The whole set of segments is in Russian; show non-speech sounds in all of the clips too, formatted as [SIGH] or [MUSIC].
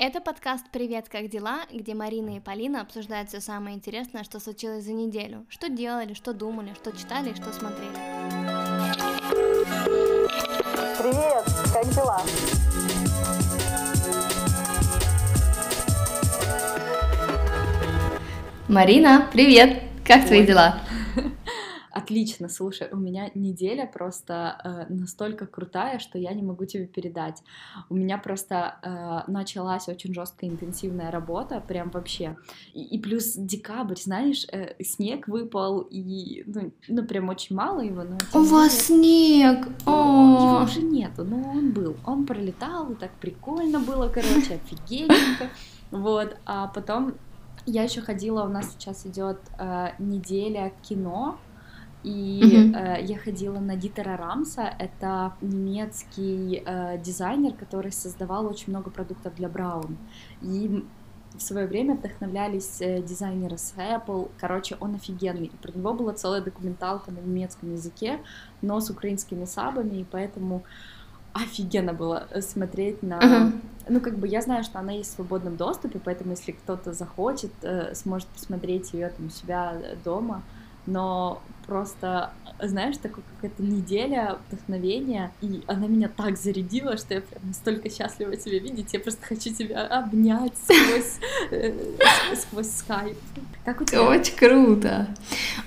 Это подкаст «Привет, как дела?», где Марина и Полина обсуждают все самое интересное, что случилось за неделю. Что делали, что думали, что читали и что смотрели. Привет, как дела? Марина, привет! Как твои Ой. дела? Отлично, слушай, у меня неделя просто э, настолько крутая, что я не могу тебе передать. У меня просто э, началась очень жесткая интенсивная работа, прям вообще. И, и плюс декабрь, знаешь, э, снег выпал, и ну, ну прям очень мало его. Но У не вас снег! Ну, Его О, уже нету, но он был. Он пролетал, и так прикольно было, короче, офигенненько. Вот, а потом я еще ходила, у нас сейчас идет э, неделя кино, и Мгм. э, я ходила на Дитера Рамса, это немецкий э, дизайнер, который создавал очень много продуктов для Браун. И в свое время вдохновлялись э, дизайнеры с Apple. Короче, он офигенный. И про него была целая документалка на немецком языке, но с украинскими сабами, и поэтому офигенно было э, смотреть на... Ага. Ну, как бы я знаю, что она есть в свободном доступе, поэтому если кто-то захочет, э, сможет посмотреть ее там у себя дома. Но просто, знаешь, такая какая-то неделя вдохновения, и она меня так зарядила, что я прям настолько счастлива тебя видеть, я просто хочу тебя обнять сквозь, э, сквозь скайп. Как у тебя? Очень круто.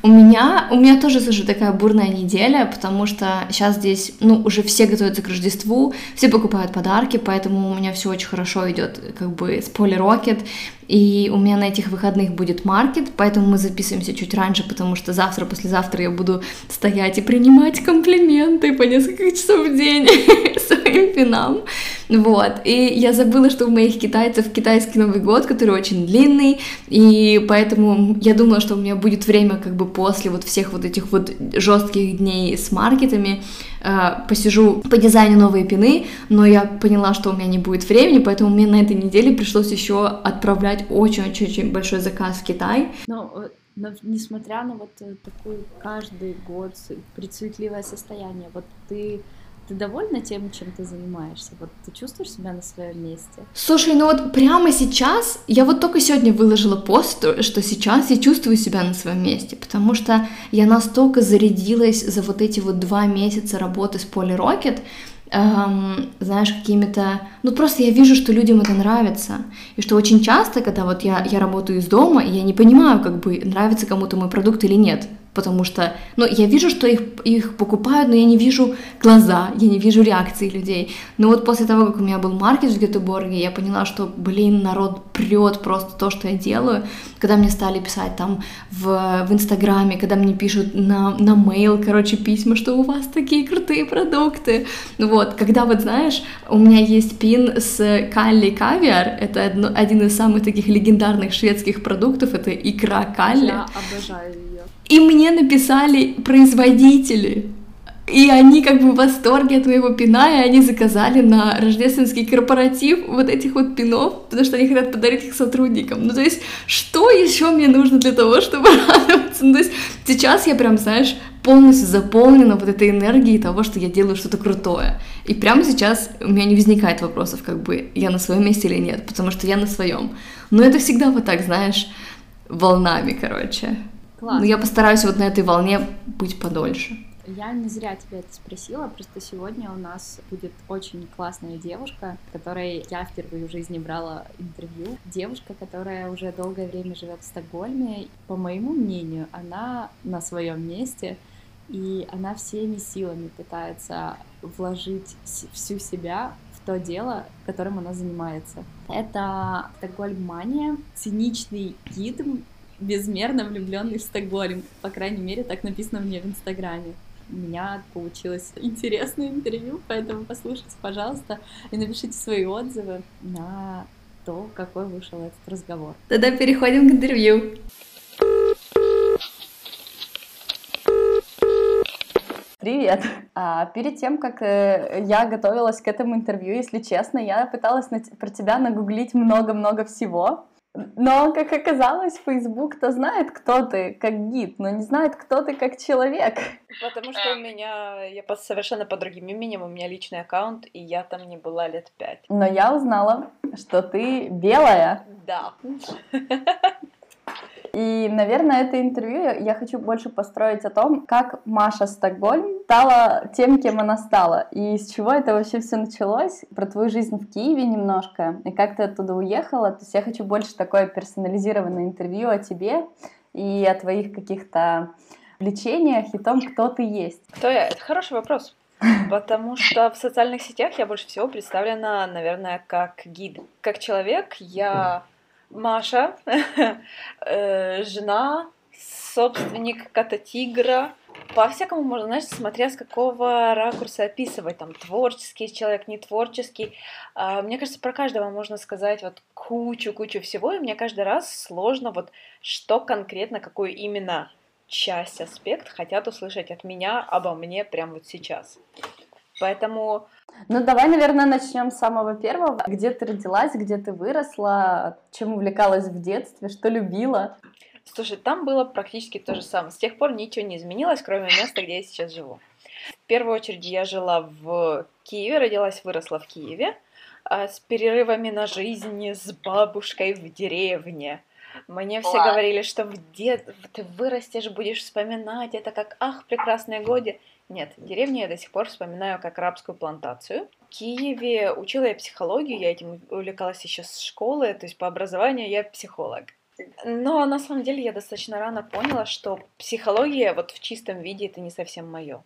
У меня, у меня тоже, слушай, такая бурная неделя, потому что сейчас здесь, ну, уже все готовятся к Рождеству, все покупают подарки, поэтому у меня все очень хорошо идет, как бы, с Поли Рокет, и у меня на этих выходных будет маркет, поэтому мы записываемся чуть раньше, потому что завтра, послезавтра я буду стоять и принимать комплименты по несколько часов в день [LAUGHS] своим пинам. Вот. И я забыла, что у моих китайцев китайский Новый год, который очень длинный, и поэтому я думала, что у меня будет время как бы после вот всех вот этих вот жестких дней с маркетами э, посижу по дизайну новые пины, но я поняла, что у меня не будет времени, поэтому мне на этой неделе пришлось еще отправлять очень-очень большой заказ в Китай. Но, э, но несмотря на вот э, такой каждый год прицветливое состояние, вот ты, ты довольна тем, чем ты занимаешься? Вот ты чувствуешь себя на своем месте? Слушай, ну вот прямо сейчас, я вот только сегодня выложила пост, что сейчас я чувствую себя на своем месте, потому что я настолько зарядилась за вот эти вот два месяца работы с Poly Rocket, эм, знаешь, какими-то... Ну, просто я вижу, что людям это нравится. И что очень часто, когда вот я, я работаю из дома, я не понимаю, как бы, нравится кому-то мой продукт или нет. Потому что, ну, я вижу, что их, их покупают, но я не вижу глаза, я не вижу реакции людей. Но вот после того, как у меня был маркет в Гетеборге, я поняла, что, блин, народ прет просто то, что я делаю. Когда мне стали писать там в, в Инстаграме, когда мне пишут на, на mail, короче, письма, что у вас такие крутые продукты. Вот, когда вот, знаешь, у меня есть пин с Калли Кавиар, это одно- один из самых таких легендарных шведских продуктов, это икра Калли. Я обожаю. И мне написали производители. И они как бы в восторге от моего пина, и они заказали на рождественский корпоратив вот этих вот пинов, потому что они хотят подарить их сотрудникам. Ну, то есть, что еще мне нужно для того, чтобы [LAUGHS] радоваться? Ну, то есть, сейчас я прям, знаешь, полностью заполнена вот этой энергией того, что я делаю что-то крутое. И прямо сейчас у меня не возникает вопросов, как бы, я на своем месте или нет, потому что я на своем. Но это всегда вот так, знаешь, волнами, короче. Класс. Но я постараюсь вот на этой волне быть подольше. Я не зря тебя это спросила, просто сегодня у нас будет очень классная девушка, которой я впервые в жизни брала интервью. Девушка, которая уже долгое время живет в Стокгольме. По моему мнению, она на своем месте, и она всеми силами пытается вложить всю себя в то дело, которым она занимается. Это Стокгольм Мания, циничный гид, безмерно влюбленный в Стокгольм. По крайней мере, так написано мне в Инстаграме. У меня получилось интересное интервью, поэтому послушайте, пожалуйста, и напишите свои отзывы на то, какой вышел этот разговор. Тогда переходим к интервью. Привет. А, перед тем, как э, я готовилась к этому интервью, если честно, я пыталась на про тебя нагуглить много-много всего. Но, как оказалось, Facebook-то знает, кто ты как гид, но не знает, кто ты как человек. Потому что у меня, я по, совершенно по другим именем, у меня личный аккаунт, и я там не была лет пять. Но я узнала, что ты белая. Да. [LAUGHS] И, наверное, это интервью я хочу больше построить о том, как Маша Стокгольм стала тем, кем она стала, и с чего это вообще все началось, про твою жизнь в Киеве немножко, и как ты оттуда уехала. То есть я хочу больше такое персонализированное интервью о тебе и о твоих каких-то влечениях и том, кто ты есть. Кто я? Это хороший вопрос. Потому что в социальных сетях я больше всего представлена, наверное, как гид. Как человек я Маша, [LAUGHS] э, жена, собственник кота-тигра. По-всякому можно, знаешь, смотря с какого ракурса описывать, там, творческий человек, не творческий. А, мне кажется, про каждого можно сказать вот кучу-кучу всего, и мне каждый раз сложно вот что конкретно, какую именно часть, аспект хотят услышать от меня обо мне прямо вот сейчас. Поэтому ну, давай, наверное, начнем с самого первого. Где ты родилась, где ты выросла, чем увлекалась в детстве, что любила? Слушай, там было практически то же самое. С тех пор ничего не изменилось, кроме места, где я сейчас живу. В первую очередь я жила в Киеве, родилась, выросла в Киеве, а с перерывами на жизнь с бабушкой в деревне. Мне все говорили, что в дет... ты вырастешь, будешь вспоминать это как «Ах, прекрасные годы». Нет, деревню я до сих пор вспоминаю как арабскую плантацию. В Киеве учила я психологию, я этим увлекалась еще с школы, то есть по образованию я психолог. Но на самом деле я достаточно рано поняла, что психология вот в чистом виде это не совсем мое.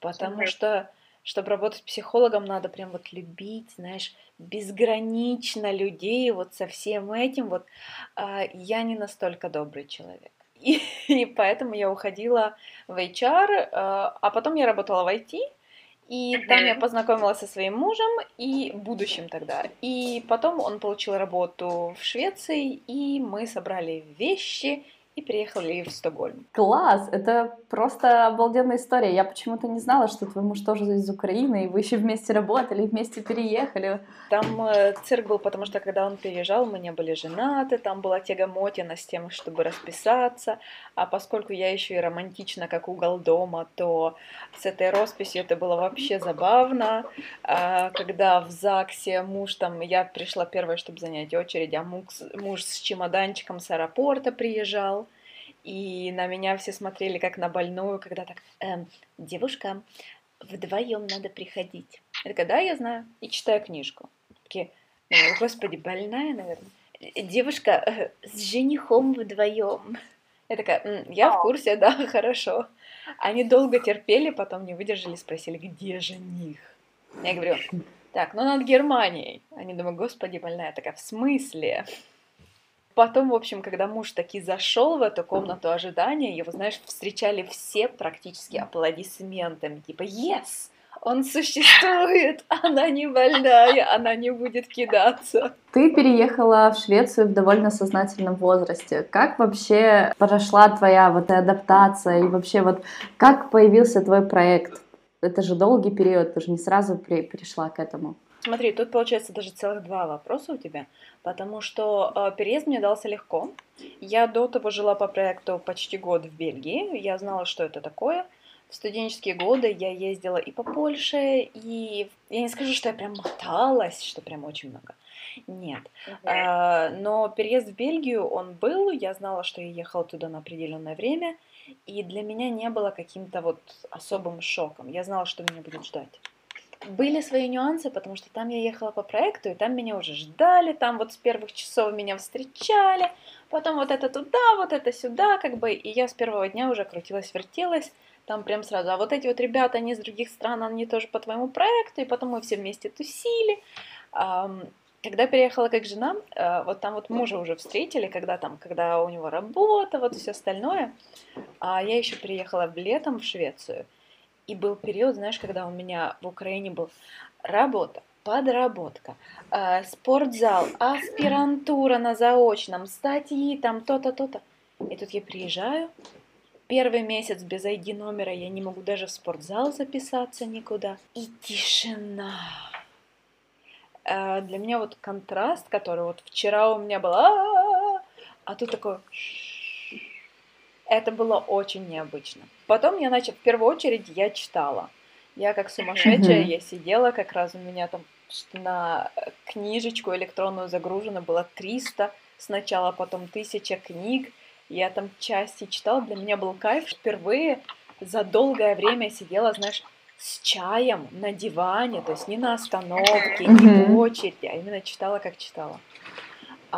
Потому mm-hmm. что, чтобы работать психологом, надо прям вот любить, знаешь, безгранично людей, вот со всем этим. Вот а, я не настолько добрый человек. И, и поэтому я уходила в HR, э, а потом я работала в IT, и там я познакомилась со своим мужем и будущим тогда. И потом он получил работу в Швеции, и мы собрали вещи и приехали в Стокгольм. Класс! Это просто обалденная история. Я почему-то не знала, что твой муж тоже из Украины, и вы еще вместе работали, вместе переехали. Там э, цирк был, потому что когда он переезжал, мы не были женаты, там была тяга-мотина с тем, чтобы расписаться, а поскольку я еще и романтична, как угол дома, то с этой росписью это было вообще забавно. А, когда в ЗАГСе муж там, я пришла первой, чтобы занять очередь, а муж, муж с чемоданчиком с аэропорта приезжал, и на меня все смотрели как на больную, когда так, эм, девушка, вдвоем надо приходить. Я такая, да, я знаю, и читаю книжку. Такие, господи, больная, наверное. Девушка э, с женихом вдвоем. Я такая, я в курсе, да, [LAUGHS] хорошо. Они долго терпели, потом не выдержали, спросили, где жених. Я говорю, так, ну над Германией. Они думают, господи, больная. Я такая, в смысле? Потом, в общем, когда муж таки зашел в эту комнату ожидания, его, знаешь, встречали все практически аплодисментами, типа «Yes!» Он существует, [LAUGHS] она не больная, она не будет кидаться. Ты переехала в Швецию в довольно сознательном возрасте. Как вообще прошла твоя вот адаптация и вообще вот как появился твой проект? Это же долгий период, ты же не сразу при, пришла к этому. Смотри, тут получается даже целых два вопроса у тебя, потому что э, переезд мне дался легко. Я до того жила по проекту почти год в Бельгии, я знала, что это такое. В студенческие годы я ездила и по Польше, и я не скажу, что я прям моталась, что прям очень много. Нет. Uh-huh. Э, но переезд в Бельгию, он был, я знала, что я ехала туда на определенное время, и для меня не было каким-то вот особым шоком. Я знала, что меня будет ждать были свои нюансы, потому что там я ехала по проекту, и там меня уже ждали, там вот с первых часов меня встречали, потом вот это туда, вот это сюда, как бы, и я с первого дня уже крутилась, вертелась, там прям сразу, а вот эти вот ребята, они из других стран, они тоже по твоему проекту, и потом мы все вместе тусили. Когда переехала как жена, э, вот там вот мужа уже встретили, когда там, когда у него работа, вот все остальное, а я еще переехала летом в Швецию, и был период, знаешь, когда у меня в Украине был работа, подработка, э, спортзал, аспирантура на заочном, статьи, там то-то, то-то. И тут я приезжаю, первый месяц без ID номера я не могу даже в спортзал записаться никуда. И тишина. Э, для меня вот контраст, который вот вчера у меня был, а тут такой... Это было очень необычно. Потом я начала, в первую очередь, я читала. Я как сумасшедшая, я сидела, как раз у меня там на книжечку электронную загружено было 300 сначала, потом 1000 книг. Я там части читала, для меня был кайф. Впервые за долгое время сидела, знаешь, с чаем на диване, то есть не на остановке, не в очереди, а именно читала, как читала.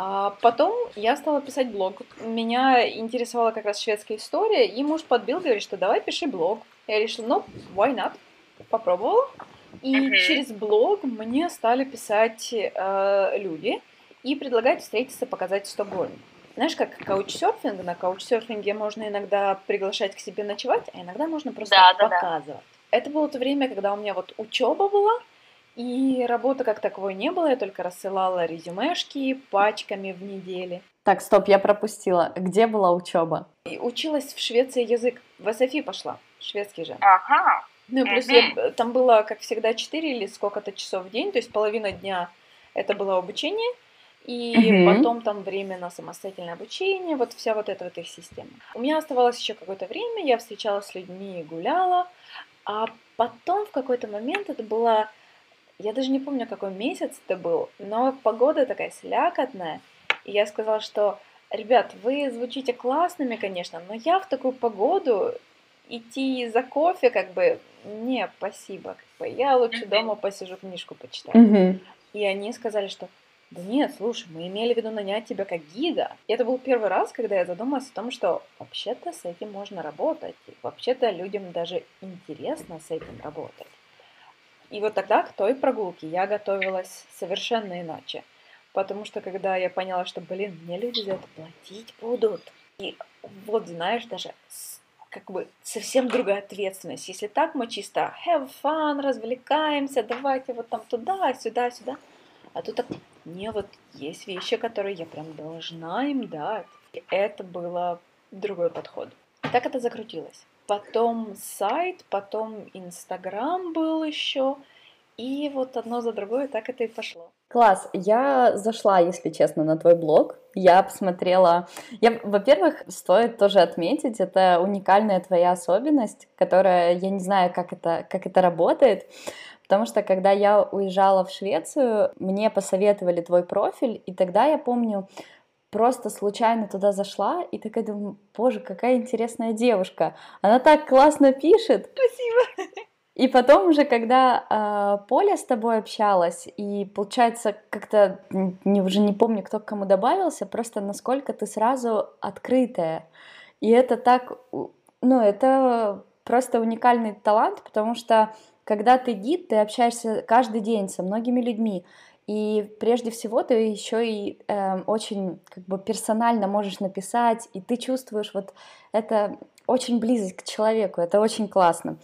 А потом я стала писать блог. Меня интересовала как раз шведская история, и муж подбил, говорит, что давай пиши блог. Я решила, ну, why not? Попробовала. И uh-huh. через блог мне стали писать э, люди и предлагать встретиться, показать Стокгольм. Знаешь, как каучсерфинг, на каучсерфинге можно иногда приглашать к себе ночевать, а иногда можно просто да, показывать. Да, да. Это было то время, когда у меня вот учеба была, и работы как таковой не было, я только рассылала резюмешки пачками в неделе. Так, стоп, я пропустила. Где была учеба? училась в Швеции язык. В СФИ пошла, шведский же. Ага. Ну и плюс я, там было, как всегда, 4 или сколько-то часов в день, то есть половина дня это было обучение, и mm потом там время на самостоятельное обучение, вот вся вот эта вот их система. У меня оставалось еще какое-то время, я встречалась с людьми и гуляла, а потом в какой-то момент это было, я даже не помню, какой месяц это был, но погода такая слякотная, и я сказала, что, ребят, вы звучите классными, конечно, но я в такую погоду идти за кофе, как бы, не, спасибо, как бы, я лучше дома посижу, книжку почитаю. Mm-hmm. И они сказали, что да нет, слушай, мы имели в виду нанять тебя как гида. И это был первый раз, когда я задумалась о том, что вообще-то с этим можно работать. Вообще-то людям даже интересно с этим работать. И вот тогда к той прогулке я готовилась совершенно иначе. Потому что когда я поняла, что, блин, мне люди за это платить будут. И вот, знаешь, даже как бы совсем другая ответственность. Если так мы чисто have fun, развлекаемся, давайте вот там туда, сюда, сюда. А тут так, не, вот есть вещи, которые я прям должна им дать. И это было другой подход. И так это закрутилось. Потом сайт, потом Инстаграм был еще. И вот одно за другое так это и пошло. Класс, я зашла, если честно, на твой блог. Я посмотрела. Я, во-первых, стоит тоже отметить, это уникальная твоя особенность, которая, я не знаю, как это, как это работает. Потому что когда я уезжала в Швецию, мне посоветовали твой профиль, и тогда я помню, просто случайно туда зашла и такая думаю, боже, какая интересная девушка. Она так классно пишет. Спасибо. И потом уже, когда э, Поля с тобой общалась, и получается, как-то не, уже не помню, кто к кому добавился, просто насколько ты сразу открытая. И это так, ну, это просто уникальный талант, потому что когда ты гид, ты общаешься каждый день со многими людьми, и прежде всего ты еще и э, очень как бы персонально можешь написать, и ты чувствуешь вот это очень близость к человеку, это очень классно.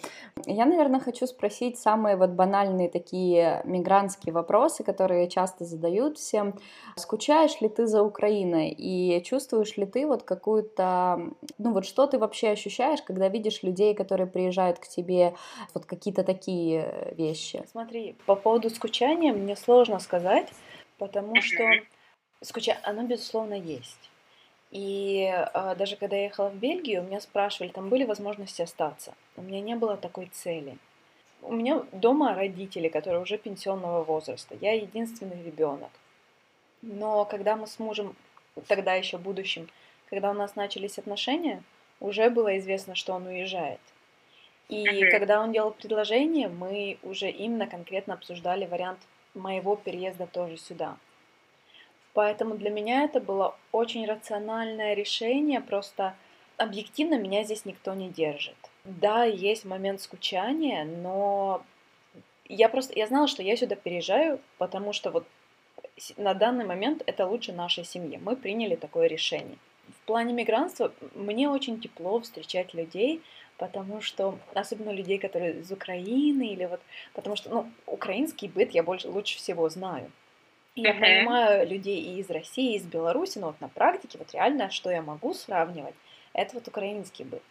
Я, наверное, хочу спросить самые вот банальные такие мигрантские вопросы, которые часто задают всем. Скучаешь ли ты за Украиной и чувствуешь ли ты вот какую-то, ну вот что ты вообще ощущаешь, когда видишь людей, которые приезжают к тебе, вот какие-то такие вещи? Смотри, по поводу скучания мне сложно сказать, потому что скучание, оно безусловно есть. И э, даже когда я ехала в Бельгию, меня спрашивали, там были возможности остаться. У меня не было такой цели. У меня дома родители, которые уже пенсионного возраста. Я единственный ребенок. Но когда мы с мужем, тогда еще будущим, когда у нас начались отношения, уже было известно, что он уезжает. И uh-huh. когда он делал предложение, мы уже именно конкретно обсуждали вариант моего переезда тоже сюда. Поэтому для меня это было очень рациональное решение, просто объективно меня здесь никто не держит. Да, есть момент скучания, но я просто, я знала, что я сюда переезжаю, потому что вот на данный момент это лучше нашей семьи. Мы приняли такое решение. В плане мигрантства мне очень тепло встречать людей, потому что, особенно людей, которые из Украины, или вот, потому что, ну, украинский быт я больше, лучше всего знаю. Я uh-huh. понимаю людей и из России, и из Беларуси, но вот на практике вот реально, что я могу сравнивать, это вот украинский быт.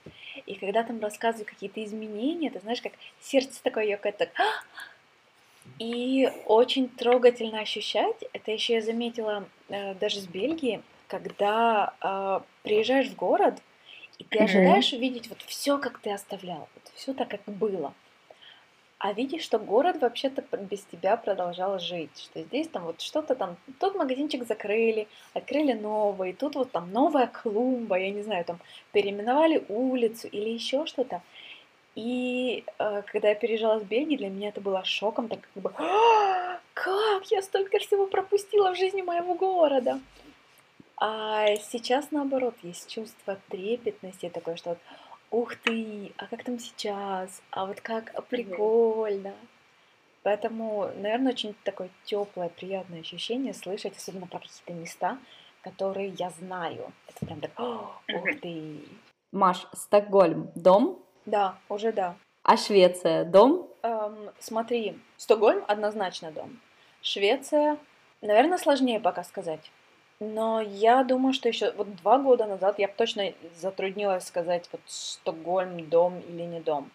И когда там рассказывают какие-то изменения, ты знаешь, как сердце такое ёкает так. [GASPS] И очень трогательно ощущать, это еще я заметила э, даже с Бельгии, когда э, приезжаешь в город, и ты ожидаешь увидеть вот все, как ты оставлял, вот все так, как было. А видишь, что город вообще-то без тебя продолжал жить, что здесь там вот что-то там, тот магазинчик закрыли, открыли новый, тут вот там новая клумба, я не знаю, там переименовали улицу или еще что-то. И э, когда я переезжала с Бельгии, для меня это было шоком, так как бы, «А, как я столько всего пропустила в жизни моего города. А сейчас, наоборот, есть чувство трепетности, такое, что вот, ух ты, а как там сейчас, а вот как прикольно. Поэтому, наверное, очень такое теплое, приятное ощущение слышать, особенно про какие-то места, которые я знаю. Это прям так, ух ты. Маш, Стокгольм, дом? Да, уже да. А Швеция, дом? Эм, смотри, Стокгольм однозначно дом. Швеция, наверное, сложнее пока сказать. Но я думаю, что еще вот два года назад я бы точно затруднилась сказать, вот Стокгольм дом или не дом.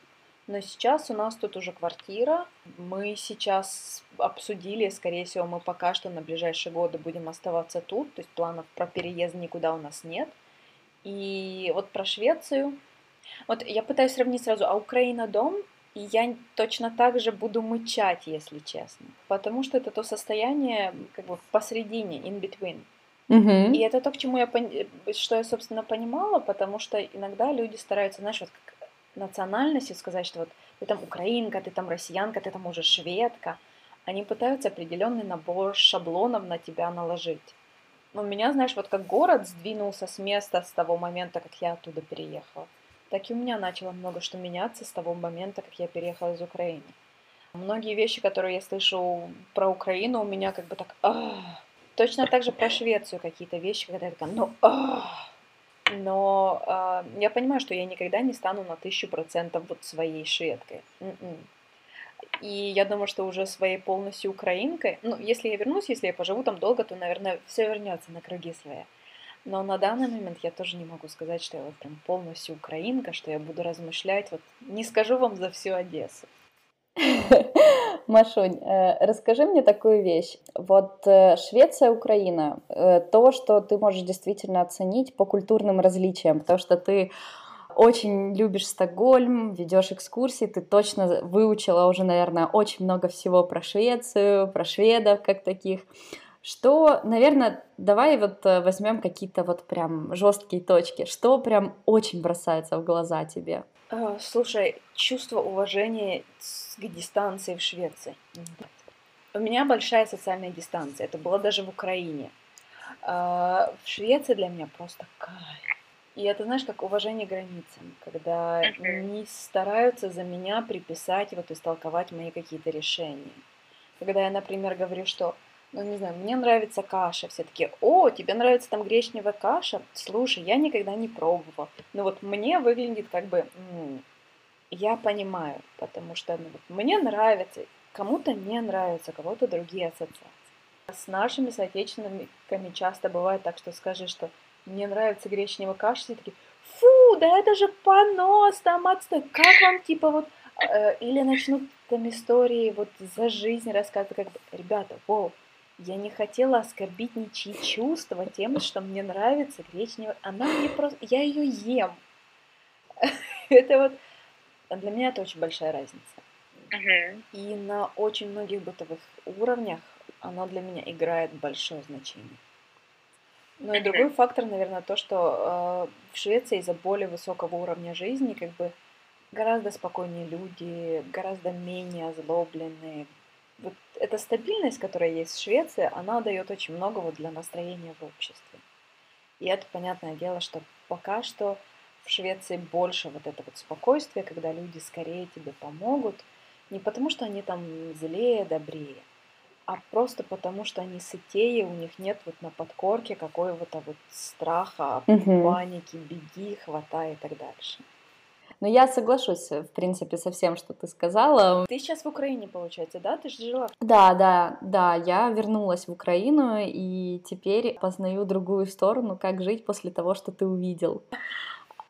Но сейчас у нас тут уже квартира. Мы сейчас обсудили, скорее всего, мы пока что на ближайшие годы будем оставаться тут. То есть планов про переезд никуда у нас нет. И вот про Швецию. Вот я пытаюсь сравнить сразу, а Украина дом и я точно так же буду мычать, если честно. Потому что это то состояние как бы посередине, in between. Угу. И это то, к чему я, что я, собственно, понимала, потому что иногда люди стараются, знаешь, вот как национальностью сказать, что вот ты там украинка, ты там россиянка, ты там уже шведка. Они пытаются определенный набор шаблонов на тебя наложить. Но у меня, знаешь, вот как город сдвинулся с места с того момента, как я оттуда переехала, так и у меня начало много что меняться с того момента, как я переехала из Украины. Многие вещи, которые я слышу про Украину, у меня как бы так... Ах, Точно так же про Швецию какие-то вещи, когда я такая, ну, но э, я понимаю, что я никогда не стану на тысячу процентов вот своей шведкой. М-м. И я думаю, что уже своей полностью украинкой, ну, если я вернусь, если я поживу там долго, то, наверное, все вернется на круги своя. Но на данный момент я тоже не могу сказать, что я вот прям полностью украинка, что я буду размышлять, вот не скажу вам за всю Одессу. [LAUGHS] Машунь, э, расскажи мне такую вещь. Вот э, Швеция, Украина, э, то, что ты можешь действительно оценить по культурным различиям, потому что ты очень любишь Стокгольм, ведешь экскурсии, ты точно выучила уже, наверное, очень много всего про Швецию, про шведов как таких. Что, наверное, давай вот возьмем какие-то вот прям жесткие точки. Что прям очень бросается в глаза тебе? А, слушай, чувство уважения к дистанции в Швеции. У меня большая социальная дистанция. Это было даже в Украине. А, в Швеции для меня просто кайф. И это, знаешь, как уважение границам, когда не стараются за меня приписать, вот истолковать мои какие-то решения. Когда я, например, говорю, что ну, не знаю, мне нравится каша, все таки о, тебе нравится там гречневая каша? Слушай, я никогда не пробовала. Но вот мне выглядит как бы, м-м, я понимаю, потому что ну, вот, мне нравится, кому-то не нравится, кого-то другие ассоциации. С нашими соотечественниками часто бывает так, что скажи, что мне нравится гречневая каша, все такие, фу, да это же понос, там отстой, как вам типа вот, э, или начнут там истории вот за жизнь рассказывать, как бы, ребята, воу, я не хотела оскорбить ничьи чувства тем, что мне нравится гречневая. Она мне просто... Я ее ем. [LAUGHS] Это вот... Для меня это очень большая разница. И на очень многих бытовых уровнях она для меня играет большое значение. Ну и другой фактор, наверное, то, что э, в Швеции из-за более высокого уровня жизни как бы гораздо спокойнее люди, гораздо менее озлобленные, вот эта стабильность, которая есть в Швеции, она дает очень много вот для настроения в обществе. И это понятное дело, что пока что в Швеции больше вот это вот спокойствие, когда люди скорее тебе помогут, не потому что они там злее, добрее, а просто потому что они сытее, у них нет вот на подкорке какого-то вот страха, угу. паники, беги, хватай и так дальше. Но я соглашусь, в принципе, со всем, что ты сказала. Ты сейчас в Украине, получается, да? Ты же жила? Да, да, да. Я вернулась в Украину и теперь познаю другую сторону, как жить после того, что ты увидел.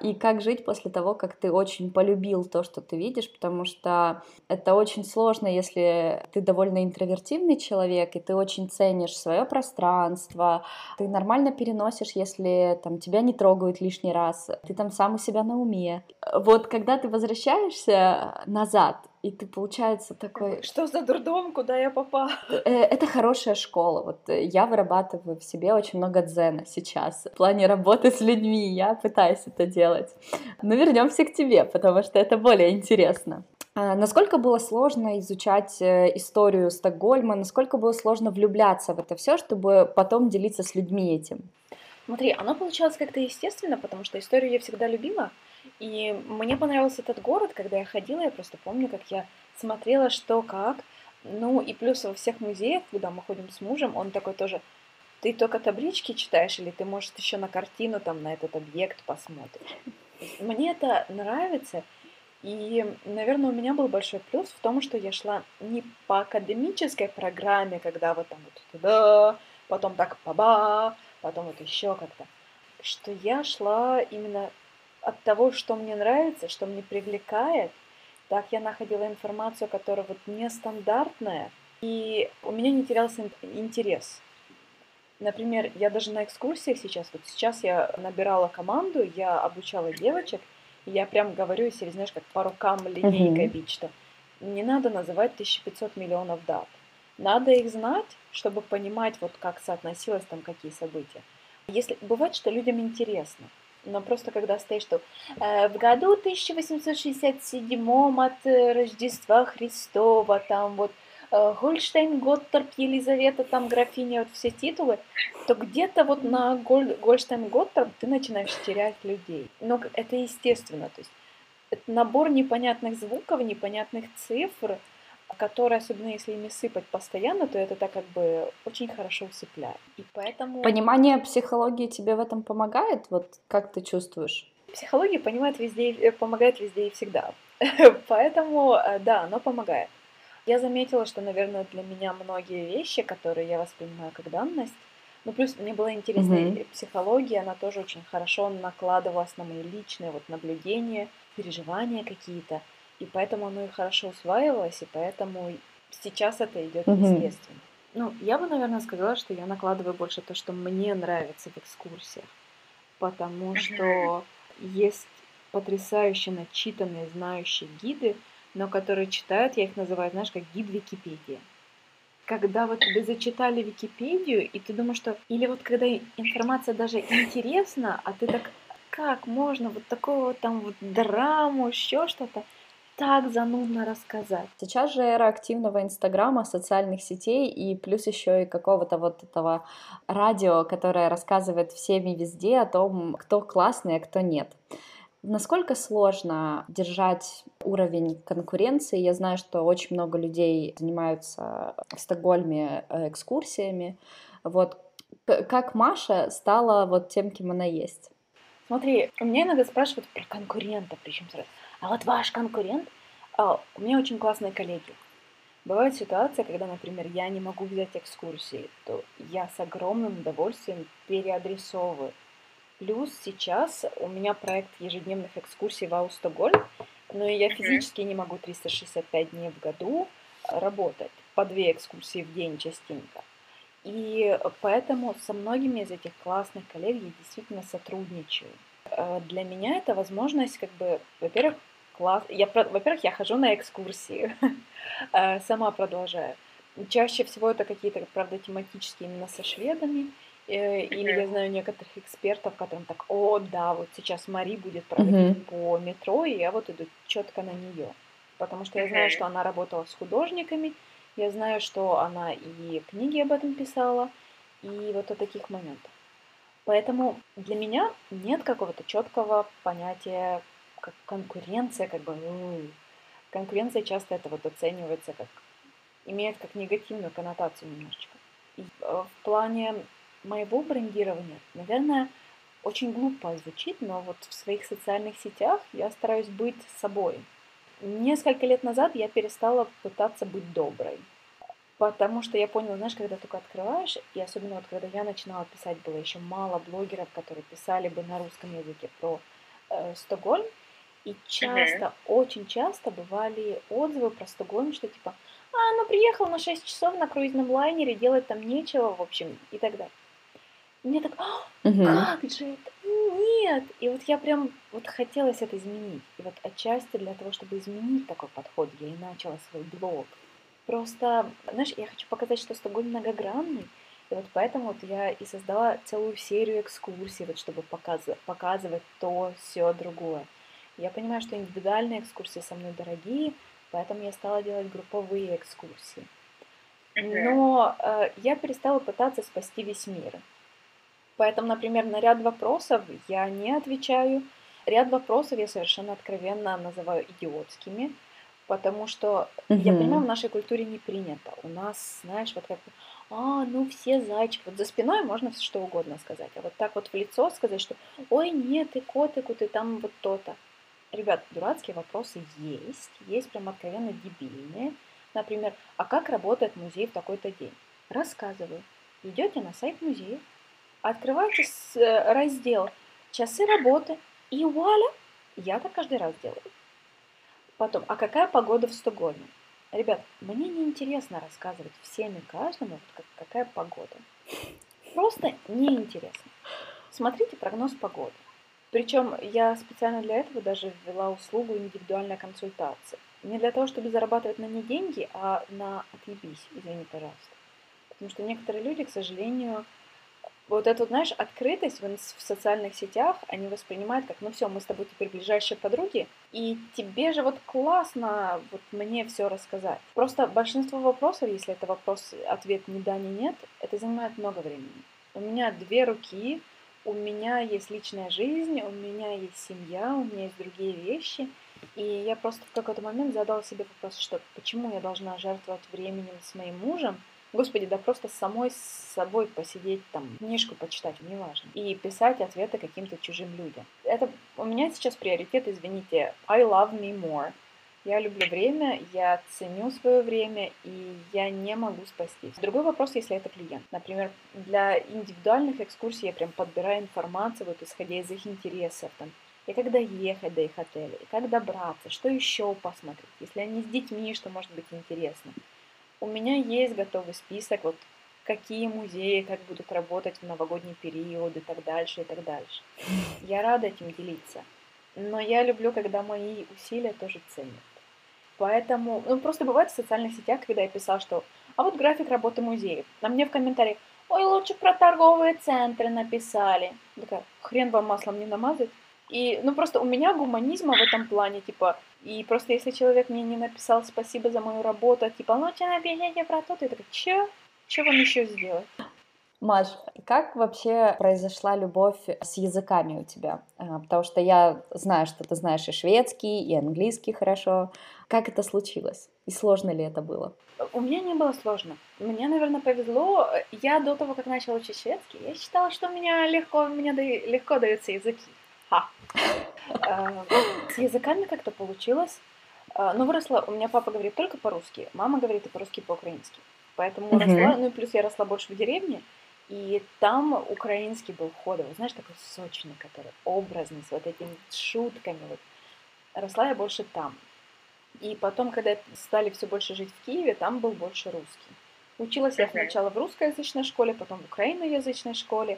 И как жить после того, как ты очень полюбил то, что ты видишь, потому что это очень сложно, если ты довольно интровертивный человек, и ты очень ценишь свое пространство, ты нормально переносишь, если там тебя не трогают лишний раз, ты там сам у себя на уме. Вот когда ты возвращаешься назад, и ты, получается, такой... Что за дурдом, куда я попала? Э, это хорошая школа. Вот я вырабатываю в себе очень много дзена сейчас. В плане работы с людьми я пытаюсь это делать. Но вернемся к тебе, потому что это более интересно. А насколько было сложно изучать э, историю Стокгольма, насколько было сложно влюбляться в это все, чтобы потом делиться с людьми этим? Смотри, оно получалось как-то естественно, потому что историю я всегда любила, и мне понравился этот город, когда я ходила, я просто помню, как я смотрела, что как. Ну и плюс во всех музеях, куда мы ходим с мужем, он такой тоже, ты только таблички читаешь, или ты, может, еще на картину, там, на этот объект посмотришь. Мне это нравится, и, наверное, у меня был большой плюс в том, что я шла не по академической программе, когда вот там вот туда, потом так па-ба, потом вот еще как-то, что я шла именно от того, что мне нравится, что мне привлекает, так я находила информацию, которая вот нестандартная, и у меня не терялся интерес. Например, я даже на экскурсиях сейчас, вот сейчас я набирала команду, я обучала девочек, и я прям говорю, если знаешь, как по рукам линейкой mm-hmm. бить, что не надо называть 1500 миллионов дат. Надо их знать, чтобы понимать, вот как соотносилось там какие события. Если бывает, что людям интересно, но просто когда стоишь, что э, в году 1867 от э, Рождества Христова, там вот э, Гольштейн, Готторп, Елизавета, там графиня, вот все титулы, то где-то вот на Голь, Гольштейн, Готторп ты начинаешь терять людей. Но это естественно, то есть это набор непонятных звуков, непонятных цифр, которые, особенно если ими сыпать постоянно, то это так как бы очень хорошо усыпляет. И поэтому... Понимание психологии тебе в этом помогает? Вот как ты чувствуешь? Психология понимает везде, э, помогает везде и всегда. [LAUGHS] Поэтому, э, да, оно помогает. Я заметила, что, наверное, для меня многие вещи, которые я воспринимаю как данность, ну, плюс мне была интересна mm-hmm. психология, она тоже очень хорошо накладывалась на мои личные вот наблюдения, переживания какие-то. И поэтому оно и хорошо усваивалось, и поэтому сейчас это идет угу. естественно. Ну, я бы, наверное, сказала, что я накладываю больше то, что мне нравится в экскурсиях. Потому что есть потрясающе начитанные, знающие гиды, но которые читают, я их называю, знаешь, как гид Википедия. Когда вот тебе зачитали Википедию, и ты думаешь, что... Или вот когда информация даже интересна, а ты так, как можно вот такого там вот драму, еще что-то так занудно рассказать. Сейчас же эра активного Инстаграма, социальных сетей и плюс еще и какого-то вот этого радио, которое рассказывает всеми везде о том, кто классный, а кто нет. Насколько сложно держать уровень конкуренции? Я знаю, что очень много людей занимаются в Стокгольме э, экскурсиями. Вот как Маша стала вот тем, кем она есть? Смотри, у меня иногда спрашивают про конкурента, причем сразу. А вот ваш конкурент, а, у меня очень классные коллеги. Бывает ситуация, когда, например, я не могу взять экскурсии, то я с огромным удовольствием переадресовываю. Плюс сейчас у меня проект ежедневных экскурсий в Аустогольм, но я физически не могу 365 дней в году работать, по две экскурсии в день частенько. И поэтому со многими из этих классных коллег я действительно сотрудничаю. Э, для меня это возможность, как бы, во-первых, класс. Я, во-первых, я хожу на экскурсии, [LAUGHS] э, сама продолжаю. Чаще всего это какие-то, правда, тематические именно со шведами. Э, или я знаю некоторых экспертов, которым так, о, да, вот сейчас Мари будет проводить mm-hmm. по метро, и я вот иду четко на нее. Потому что я знаю, что она работала с художниками, я знаю, что она и книги об этом писала, и вот о таких моментах. Поэтому для меня нет какого-то четкого понятия как конкуренция, как бы, ну, конкуренция часто это вот оценивается как, имеет как негативную коннотацию немножечко. И э, в плане моего брендирования, наверное, очень глупо звучит, но вот в своих социальных сетях я стараюсь быть собой. Несколько лет назад я перестала пытаться быть доброй. Потому что я поняла, знаешь, когда только открываешь, и особенно вот когда я начинала писать, было еще мало блогеров, которые писали бы на русском языке про э, Стокгольм, и часто, uh-huh. очень часто бывали отзывы про Стокгольм, что типа, а, ну приехал на 6 часов на круизном лайнере, делать там нечего, в общем, и так далее. И мне так, uh-huh. как же это? Нет! И вот я прям, вот хотелось это изменить. И вот отчасти для того, чтобы изменить такой подход, я и начала свой блог. Просто, знаешь, я хочу показать, что Стокгольм многогранный, и вот поэтому вот я и создала целую серию экскурсий, вот чтобы показывать, показывать то, все, другое. Я понимаю, что индивидуальные экскурсии со мной дорогие, поэтому я стала делать групповые экскурсии. Но э, я перестала пытаться спасти весь мир. Поэтому, например, на ряд вопросов я не отвечаю. Ряд вопросов я совершенно откровенно называю идиотскими, потому что mm-hmm. я понимаю, в нашей культуре не принято. У нас, знаешь, вот как а, ну все зайчики. Вот за спиной можно что угодно сказать, а вот так вот в лицо сказать, что ой, нет, ты котику, ты там вот то-то. Ребят, дурацкие вопросы есть, есть прям откровенно дебильные. Например, а как работает музей в такой-то день? Рассказываю. Идете на сайт музея, открываете э, раздел «Часы работы» и вуаля, я так каждый раз делаю. Потом, а какая погода в Стокгольме? Ребят, мне не интересно рассказывать всем и каждому, как, какая погода. Просто неинтересно. Смотрите прогноз погоды. Причем я специально для этого даже ввела услугу индивидуальной консультации. Не для того, чтобы зарабатывать на ней деньги, а на отъебись, извини, пожалуйста. Потому что некоторые люди, к сожалению, вот эту, знаешь, открытость в, социальных сетях они воспринимают как, ну все, мы с тобой теперь ближайшие подруги, и тебе же вот классно вот мне все рассказать. Просто большинство вопросов, если это вопрос, ответ ни да, ни нет, это занимает много времени. У меня две руки, у меня есть личная жизнь, у меня есть семья, у меня есть другие вещи, и я просто в какой-то момент задала себе вопрос, что почему я должна жертвовать временем с моим мужем, Господи, да просто самой с собой посидеть, там, книжку почитать, неважно. И писать ответы каким-то чужим людям. Это у меня сейчас приоритет, извините, I love me more. Я люблю время, я ценю свое время, и я не могу спастись. Другой вопрос, если это клиент. Например, для индивидуальных экскурсий я прям подбираю информацию, вот исходя из их интересов, там, и когда ехать до их отеля, и как добраться, что еще посмотреть. Если они с детьми, что может быть интересно. У меня есть готовый список, вот какие музеи как будут работать в новогодний период и так дальше, и так дальше. Я рада этим делиться. Но я люблю, когда мои усилия тоже ценят. Поэтому, ну просто бывает в социальных сетях, когда я писала, что а вот график работы музеев. На мне в комментариях, ой, лучше про торговые центры написали. Такая, хрен вам маслом не намазать. И, ну, просто у меня гуманизма в этом плане, типа, и просто если человек мне не написал спасибо за мою работу, типа, ну, тебе напишите про то, ты такая, че? Че вам еще сделать? Маш, как вообще произошла любовь с языками у тебя? А, потому что я знаю, что ты знаешь и шведский, и английский хорошо. Как это случилось? И сложно ли это было? У меня не было сложно. Мне, наверное, повезло. Я до того, как начала учить шведский, я считала, что у меня легко, у меня легко даются языки. Ха. А, с языками как-то получилось. А, ну, выросла, у меня папа говорит только по-русски, мама говорит и по-русски, и по-украински. Поэтому росла, ну и плюс я росла больше в деревне, и там украинский был ходовый, знаешь, такой сочный, который образный, с вот этими шутками. Вот. Росла я больше там. И потом, когда стали все больше жить в Киеве, там был больше русский. Училась я сначала в русскоязычной школе, потом в украиноязычной школе.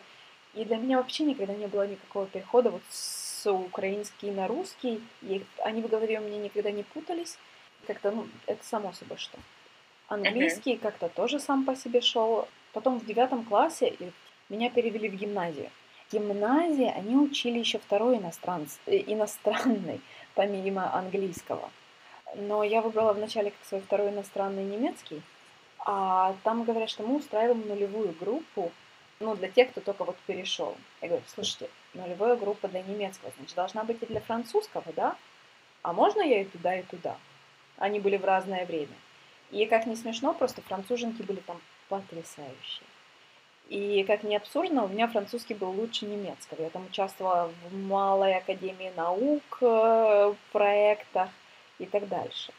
И для меня вообще никогда не было никакого перехода вот с украинский на русский. И они в голове у меня никогда не путались. Как-то, ну, это само собой что. Английский uh-huh. как-то тоже сам по себе шел. Потом в девятом классе меня перевели в гимназию. В гимназии они учили еще второй иностранц, э, иностранный, [LAUGHS] помимо английского. Но я выбрала вначале как свой второй иностранный немецкий. А там говорят, что мы устраиваем нулевую группу ну, для тех, кто только вот перешел. Я говорю, слушайте, нулевая группа для немецкого, значит, должна быть и для французского, да? А можно я и туда, и туда? Они были в разное время. И как не смешно, просто француженки были там потрясающие. И как не абсурдно, у меня французский был лучше немецкого. Я там участвовала в Малой Академии Наук, э, проектах и так дальше.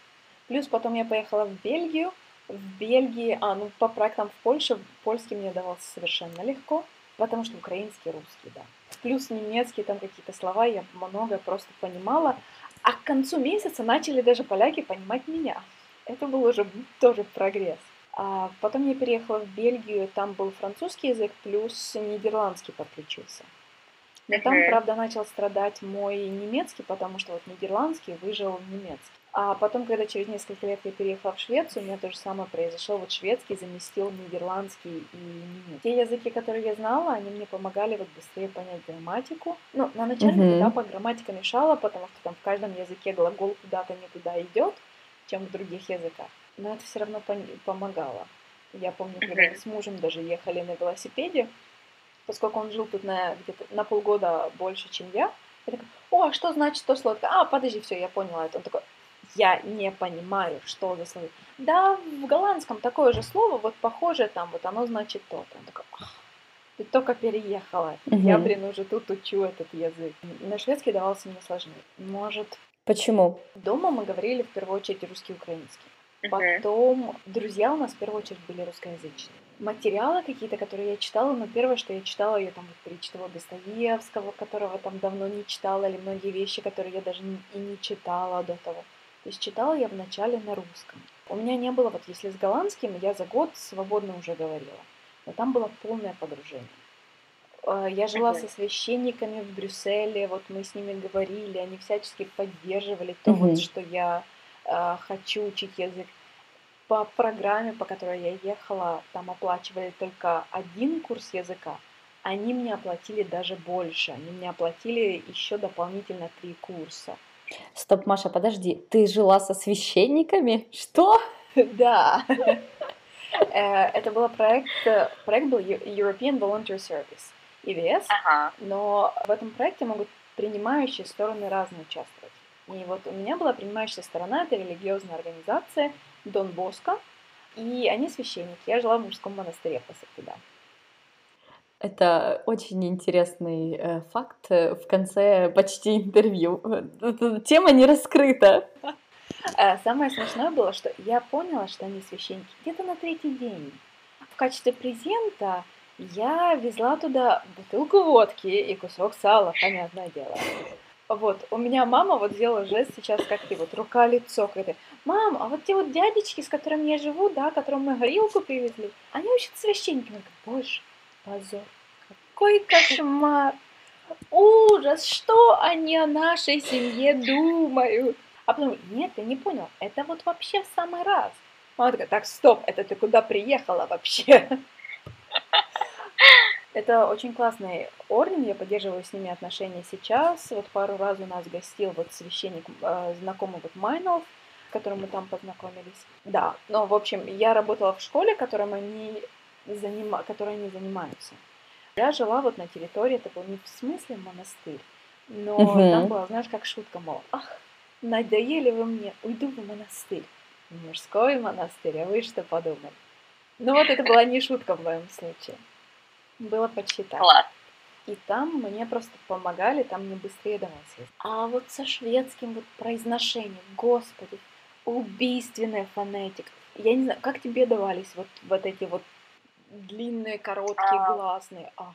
Плюс потом я поехала в Бельгию, в Бельгии, а, ну, по проектам в Польше, польский мне давался совершенно легко, потому что украинский, русский, да. плюс немецкий, там какие-то слова, я многое просто понимала. А к концу месяца начали даже поляки понимать меня. Это был уже тоже прогресс. А потом я переехала в Бельгию, там был французский язык, плюс нидерландский подключился. Но там, правда, начал страдать мой немецкий, потому что вот нидерландский выжил немецкий. А потом, когда через несколько лет я переехала в Швецию, у меня то же самое произошло. Вот шведский заместил нидерландский и немецкий. Те языки, которые я знала, они мне помогали вот быстрее понять грамматику. Ну, на начальных uh-huh. этапах грамматика мешала, потому что там в каждом языке глагол куда-то не туда идет, чем в других языках. Но это все равно помогало. Я помню, когда мы с мужем даже ехали на велосипеде, поскольку он жил тут на, где-то на полгода больше, чем я, я такая, о, а что значит то слово? А, подожди, все, я поняла это. Он такой, я не понимаю, что за слово. Да, в голландском такое же слово, вот похоже там, вот оно значит то-то. Он такой, ах, ты только переехала, угу. я, блин, уже тут учу этот язык. На шведский давался мне сложнее. Может... Почему? Дома мы говорили в первую очередь русский и украинский. Потом друзья у нас в первую очередь были русскоязычные. Материалы какие-то, которые я читала, но первое, что я читала, я там вот перечитывала Достоевского, которого там давно не читала, или многие вещи, которые я даже и не читала до того. То есть читала я вначале на русском. У меня не было, вот если с голландским, я за год свободно уже говорила. Но там было полное погружение. А, я жила со священниками в Брюсселе, вот мы с ними говорили, они всячески поддерживали то, вот, что я э, хочу учить язык. По программе, по которой я ехала, там оплачивали только один курс языка. Они мне оплатили даже больше. Они мне оплатили еще дополнительно три курса. Стоп, Маша, подожди, ты жила со священниками? Что? Да. Э, это был проект, проект был European Volunteer Service, EVS, но в этом проекте могут принимающие стороны разные участвовать. И вот у меня была принимающая сторона, это религиозная организация Дон Боско, и они священники. Я жила в мужском монастыре после туда. Это очень интересный э, факт э, в конце почти интервью. Тема не раскрыта. Э, самое смешное было, что я поняла, что они священники где-то на третий день. В качестве презента я везла туда бутылку водки и кусок сала, понятное дело. Вот, у меня мама вот сделала жест сейчас, как ты, вот рука-лицо, когда мам, а вот те вот дядечки, с которыми я живу, да, которым мы горилку привезли, они учат священниками. Боже, позор. Какой кошмар. Ужас, что они о нашей семье думают. А потом, нет, ты не понял, это вот вообще в самый раз. Мама такая, так, стоп, это ты куда приехала вообще? Это очень классный орден, я поддерживаю с ними отношения сейчас. Вот пару раз у нас гостил вот священник, э, знакомый вот Майнов, с которым мы там познакомились. Да, но, в общем, я работала в школе, которым они, занима... которой они занимаются. Я жила вот на территории, это был не в смысле монастырь, но угу. там была, знаешь, как шутка, мол, ах, надоели вы мне, уйду в монастырь. Мужской монастырь, а вы что подумали? Ну вот это была не шутка в моем случае. Было почти так. Класс. И там мне просто помогали, там мне быстрее давался. А вот со шведским вот произношением, господи, убийственная фонетика. Я не знаю, как тебе давались вот, вот эти вот длинные, короткие, а... гласные. А.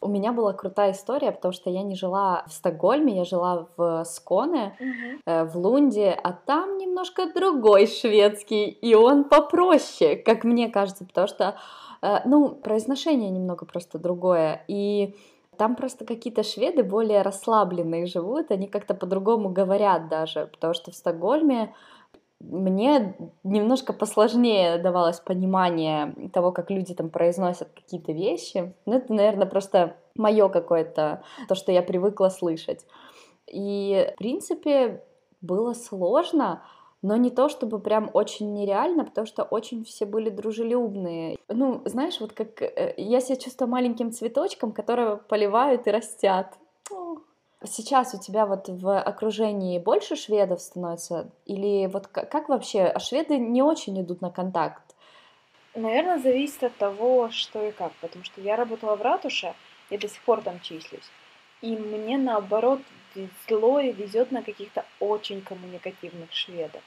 У меня была крутая история, потому что я не жила в Стокгольме, я жила в Сконе, угу. э, в Лунде, а там немножко другой шведский, и он попроще, как мне кажется, потому что, э, ну, произношение немного просто другое, и там просто какие-то шведы более расслабленные живут, они как-то по-другому говорят даже, потому что в Стокгольме мне немножко посложнее давалось понимание того, как люди там произносят какие-то вещи. Ну, это, наверное, просто мое какое-то, то, что я привыкла слышать. И, в принципе, было сложно, но не то, чтобы прям очень нереально, потому что очень все были дружелюбные. Ну, знаешь, вот как э, я себя чувствую маленьким цветочком, которого поливают и растят. Сейчас у тебя вот в окружении больше шведов становится? Или вот как, как вообще? А шведы не очень идут на контакт. Наверное, зависит от того, что и как. Потому что я работала в ратуше, я до сих пор там числюсь. И мне наоборот везло и везет на каких-то очень коммуникативных шведов.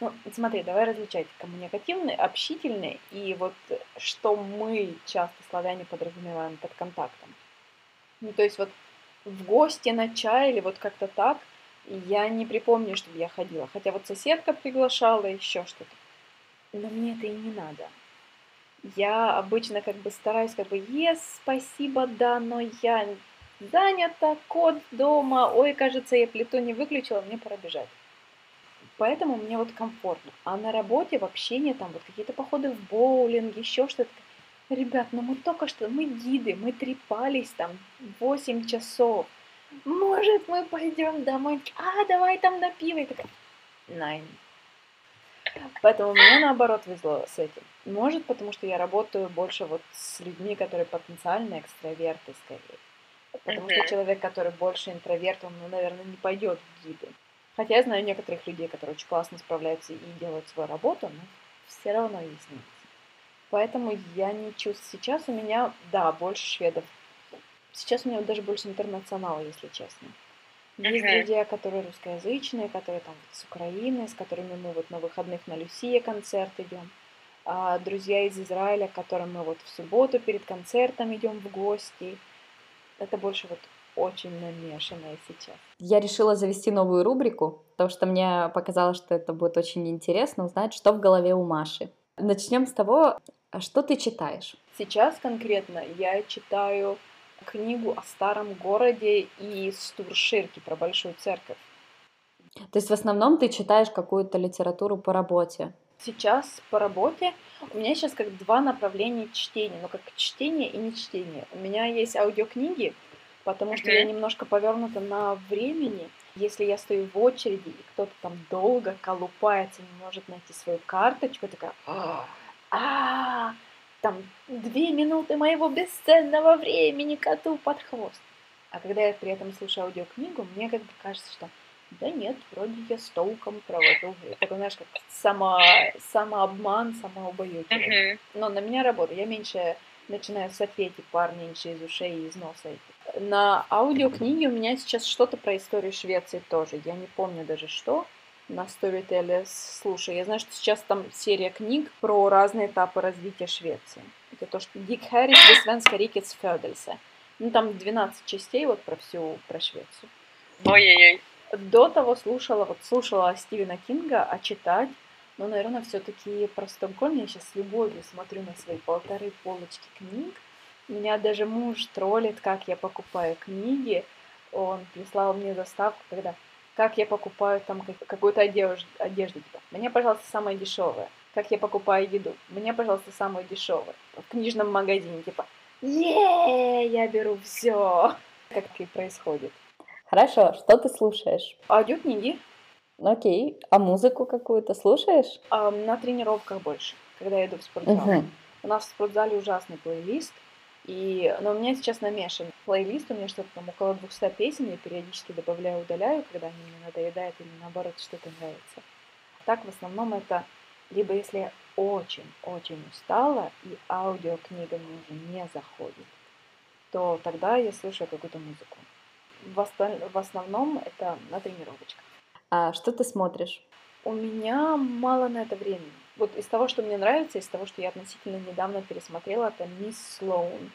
Ну, смотри, давай различать коммуникативные, общительные и вот что мы часто славяне подразумеваем под контактом. Ну, то есть вот в гости на чай или вот как-то так, я не припомню, чтобы я ходила. Хотя вот соседка приглашала, еще что-то. Но мне это и не надо. Я обычно как бы стараюсь как бы, ес, спасибо, да, но я занята, кот дома, ой, кажется, я плиту не выключила, мне пора бежать. Поэтому мне вот комфортно. А на работе, в общении, там вот какие-то походы в боулинг, еще что-то. Ребят, ну мы только что, мы гиды, мы трепались там 8 часов. Может, мы пойдем домой? А, давай там на пиво. И такая, nine. Поэтому мне наоборот везло с этим. Может, потому что я работаю больше вот с людьми, которые потенциально экстраверты скорее. Потому что человек, который больше интроверт, он, ну, наверное, не пойдет в гиды. Хотя я знаю некоторых людей, которые очень классно справляются и делают свою работу, но все равно есть нюансы. Поэтому я не чувствую... Сейчас у меня, да, больше шведов. Сейчас у меня даже больше интернационала, если честно. Есть uh-huh. друзья, которые русскоязычные, которые там с Украины, с которыми мы вот на выходных на Люсия концерт идем. А друзья из Израиля, к которым мы вот в субботу перед концертом идем в гости. Это больше вот очень намешанное сейчас. Я решила завести новую рубрику, потому что мне показалось, что это будет очень интересно узнать, что в голове у Маши. Начнем с того, что ты читаешь. Сейчас конкретно я читаю книгу о старом городе и Стурширке про большую церковь. То есть в основном ты читаешь какую-то литературу по работе? Сейчас по работе у меня сейчас как два направления чтения, но как чтение и не чтение. У меня есть аудиокниги, потому что я немножко повернута на времени. Если я стою в очереди, и кто-то там долго колупается, не может найти свою карточку, я такая, а, там две минуты моего бесценного времени коту под хвост. А когда я при этом слушаю аудиокнигу, мне как бы кажется, что да нет, вроде я с толком провожу. Такой, знаешь, как само, самообман, самоубаюкивание. Uh-huh. Но на меня работает. Я меньше начинаю сопеть, и пар меньше из ушей и из носа. На аудиокниге у меня сейчас что-то про историю Швеции тоже. Я не помню даже что на Storytel. Слушай, я знаю, что сейчас там серия книг про разные этапы развития Швеции. Это то, что Дик Харрис, Весвенска Рикетс Фёдельсе. Ну, там 12 частей вот про всю, про Швецию. Ой-ой-ой. До того слушала, вот слушала Стивена Кинга, а читать, ну, наверное, все-таки про Стокгольм я сейчас с любовью смотрю на свои полторы полочки книг. Меня даже муж троллит, как я покупаю книги. Он прислал мне заставку, когда как я покупаю там какую-то одежду, одежду типа, мне, пожалуйста, самое дешевое. Как я покупаю еду, мне, пожалуйста, самое дешевое. В книжном магазине, типа, е я беру все. Как и происходит. Хорошо, что ты слушаешь? Аудиокниги. Окей, а музыку какую-то слушаешь? А, на тренировках больше, когда я иду в спортзал. Угу. У нас в спортзале ужасный плейлист, и, но у меня сейчас намешан плейлист, у меня что-то там около 200 песен, я периодически добавляю, удаляю, когда они мне надоедают или наоборот что-то нравится. Так в основном это либо если я очень-очень устала и аудиокнига мне уже не заходит, то тогда я слушаю какую-то музыку. В, осталь... в основном это на тренировочках. А что ты смотришь? У меня мало на это времени. Вот из того, что мне нравится, из того, что я относительно недавно пересмотрела, это «Мисс Слоун»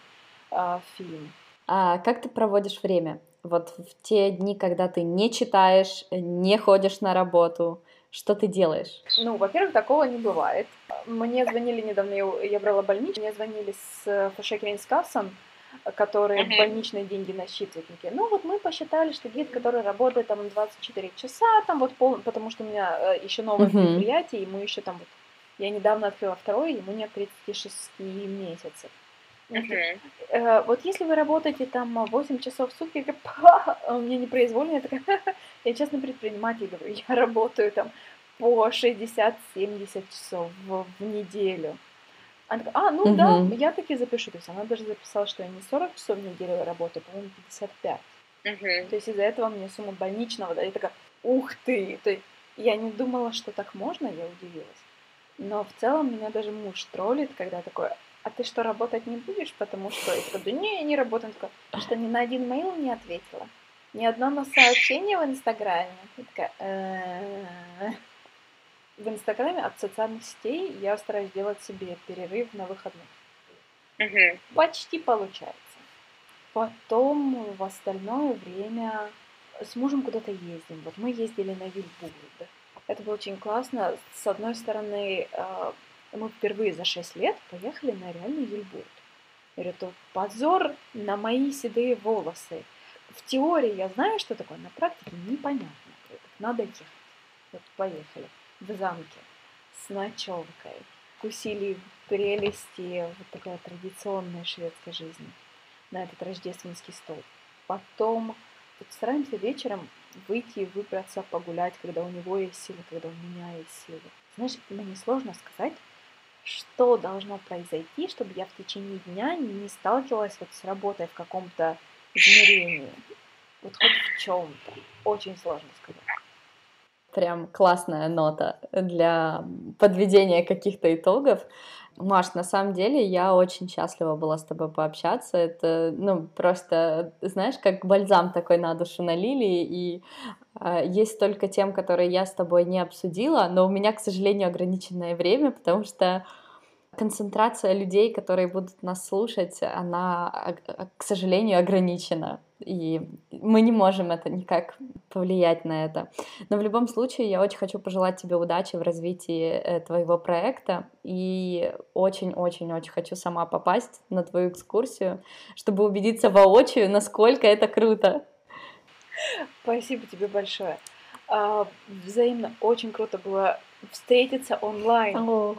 э, фильм. А как ты проводишь время? Вот в те дни, когда ты не читаешь, не ходишь на работу, что ты делаешь? Ну, во-первых, такого не бывает. Мне звонили недавно, я брала больничный, мне звонили с Фашеквинскассом, которые uh-huh. больничные деньги насчитывают. Такие, ну вот мы посчитали, что гид, который работает там 24 часа, там вот пол, потому что у меня э, еще новое uh-huh. предприятие, мы еще там вот, я недавно открыла второе, ему нет 36 месяцев. Uh-huh. Э, вот если вы работаете там 8 часов в сутки, я говорю, у меня непроизвольно, я такая, я честно предприниматель, говорю, я работаю там по 60-70 часов в, в неделю. Она такая, а, ну угу. да, я таки запишу. То есть она даже записала, что я не 40 часов в неделю работаю, а, по-моему, 55. Угу. То есть из-за этого мне сумма больничного, да, я такая, ух ты! То есть я не думала, что так можно, я удивилась. Но в целом меня даже муж троллит, когда такой, а ты что, работать не будешь, потому что... Я такая, да не, я не работаю. Он такой, что ни на один мейл не ответила? Ни одно сообщение в Инстаграме? Я такая, «Э, в Инстаграме от социальных сетей я стараюсь делать себе перерыв на выходных. Угу. Почти получается. потом в остальное время с мужем куда-то ездим. Вот мы ездили на Вильбург. Это было очень классно. С одной стороны, а, мы впервые за 6 лет поехали на реальный Вильбург. Это позор на мои седые волосы. В теории я знаю, что такое, на практике непонятно. Надо ехать. Вот поехали в замке с ночевкой. Вкусили прелести вот такой традиционной шведской жизни на этот рождественский стол. Потом вот стараемся вечером выйти и выбраться погулять, когда у него есть силы, когда у меня есть силы. Знаешь, мне сложно сказать, что должно произойти, чтобы я в течение дня не сталкивалась вот с работой в каком-то измерении. Вот хоть в чем-то. Очень сложно сказать. Прям классная нота для подведения каких-то итогов. Маш, на самом деле я очень счастлива была с тобой пообщаться. Это, ну, просто, знаешь, как бальзам такой на душу налили, и э, есть только тем, которые я с тобой не обсудила, но у меня, к сожалению, ограниченное время, потому что концентрация людей, которые будут нас слушать, она, а, а, к сожалению, ограничена. И мы не можем это никак повлиять на это. Но в любом случае я очень хочу пожелать тебе удачи в развитии э, твоего проекта. И очень-очень-очень хочу сама попасть на твою экскурсию, чтобы убедиться воочию, насколько это круто. Спасибо тебе большое. А, взаимно очень круто было встретиться онлайн. Ох.